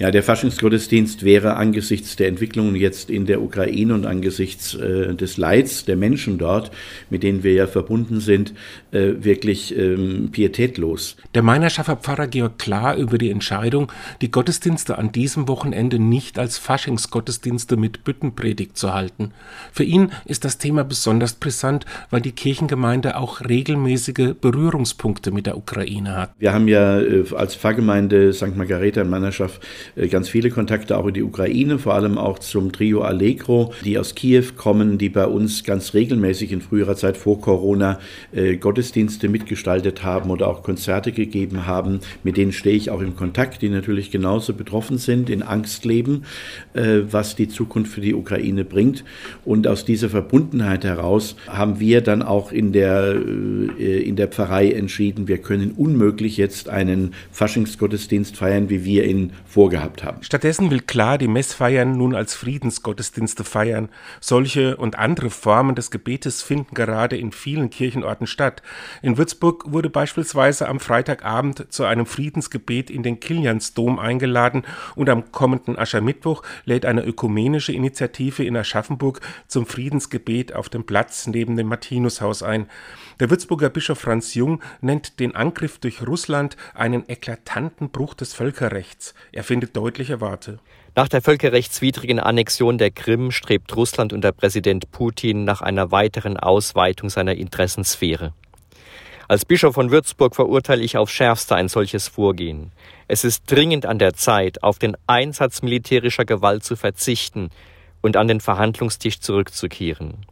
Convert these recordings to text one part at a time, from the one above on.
Ja, der Faschingsgottesdienst wäre angesichts der Entwicklungen jetzt in der Ukraine und angesichts äh, des Leids der Menschen dort, mit denen wir ja verbunden sind, äh, wirklich ähm, pietätlos. Der Meinerschaffer Pfarrer Georg Klar über die Entscheidung, die Gottesdienste an diesem Wochenende nicht als Faschingsgottesdienste mit Büttenpredigt zu halten. Für ihn ist das Thema besonders brisant, weil die Kirchengemeinde auch regelmäßige Berührungspunkte mit der Ukraine hat. Wir haben ja äh, als Pfarrgemeinde St. Margareta in Meinerschaft ganz viele Kontakte auch in die Ukraine, vor allem auch zum Trio Allegro, die aus Kiew kommen, die bei uns ganz regelmäßig in früherer Zeit vor Corona äh, Gottesdienste mitgestaltet haben oder auch Konzerte gegeben haben. Mit denen stehe ich auch im Kontakt, die natürlich genauso betroffen sind, in Angst leben, äh, was die Zukunft für die Ukraine bringt. Und aus dieser Verbundenheit heraus haben wir dann auch in der, äh, in der Pfarrei entschieden, wir können unmöglich jetzt einen Faschingsgottesdienst feiern, wie wir ihn vorgehabt haben. Stattdessen will klar die Messfeiern nun als Friedensgottesdienste feiern. Solche und andere Formen des Gebetes finden gerade in vielen Kirchenorten statt. In Würzburg wurde beispielsweise am Freitagabend zu einem Friedensgebet in den Kiliansdom eingeladen und am kommenden Aschermittwoch lädt eine ökumenische Initiative in Aschaffenburg zum Friedensgebet auf dem Platz neben dem Martinushaus ein. Der Würzburger Bischof Franz Jung nennt den Angriff durch Russland einen eklatanten Bruch des Völkerrechts. Er findet deutliche Worte. Nach der völkerrechtswidrigen Annexion der Krim strebt Russland unter Präsident Putin nach einer weiteren Ausweitung seiner Interessensphäre. Als Bischof von Würzburg verurteile ich aufs schärfste ein solches Vorgehen. Es ist dringend an der Zeit, auf den Einsatz militärischer Gewalt zu verzichten und an den Verhandlungstisch zurückzukehren.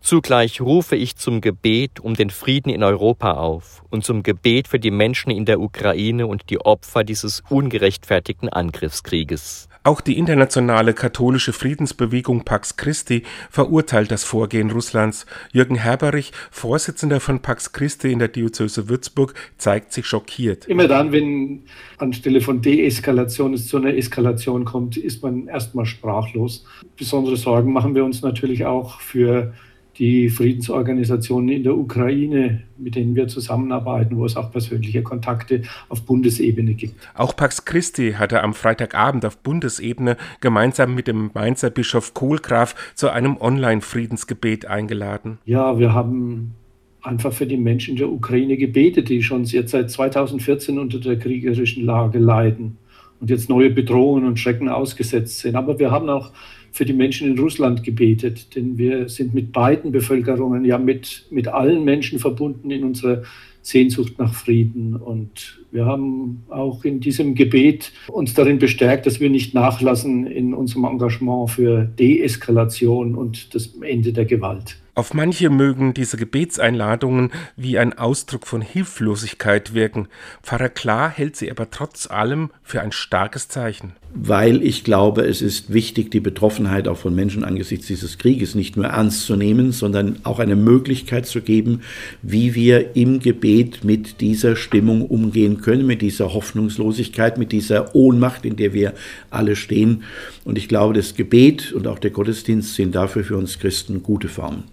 Zugleich rufe ich zum Gebet um den Frieden in Europa auf und zum Gebet für die Menschen in der Ukraine und die Opfer dieses ungerechtfertigten Angriffskrieges. Auch die internationale katholische Friedensbewegung Pax Christi verurteilt das Vorgehen Russlands. Jürgen Herberich, Vorsitzender von Pax Christi in der Diözese Würzburg, zeigt sich schockiert. Immer dann, wenn anstelle von Deeskalation es zu einer Eskalation kommt, ist man erstmal sprachlos. Besondere Sorgen machen wir uns natürlich auch für die Friedensorganisationen in der Ukraine, mit denen wir zusammenarbeiten, wo es auch persönliche Kontakte auf Bundesebene gibt. Auch Pax Christi hatte am Freitagabend auf Bundesebene gemeinsam mit dem Mainzer Bischof Kohlgraf zu einem Online-Friedensgebet eingeladen. Ja, wir haben einfach für die Menschen der Ukraine gebetet, die schon jetzt seit 2014 unter der kriegerischen Lage leiden und jetzt neue Bedrohungen und Schrecken ausgesetzt sind. Aber wir haben auch für die Menschen in Russland gebetet, denn wir sind mit beiden Bevölkerungen, ja mit, mit allen Menschen verbunden in unserer Sehnsucht nach Frieden. Und wir haben auch in diesem Gebet uns darin bestärkt, dass wir nicht nachlassen in unserem Engagement für Deeskalation und das Ende der Gewalt. Auf manche mögen diese Gebetseinladungen wie ein Ausdruck von Hilflosigkeit wirken. Pfarrer Klar hält sie aber trotz allem für ein starkes Zeichen. Weil ich glaube, es ist wichtig, die Betroffenheit auch von Menschen angesichts dieses Krieges nicht nur ernst zu nehmen, sondern auch eine Möglichkeit zu geben, wie wir im Gebet mit dieser Stimmung umgehen können, mit dieser Hoffnungslosigkeit, mit dieser Ohnmacht, in der wir alle stehen. Und ich glaube, das Gebet und auch der Gottesdienst sind dafür für uns Christen gute Formen.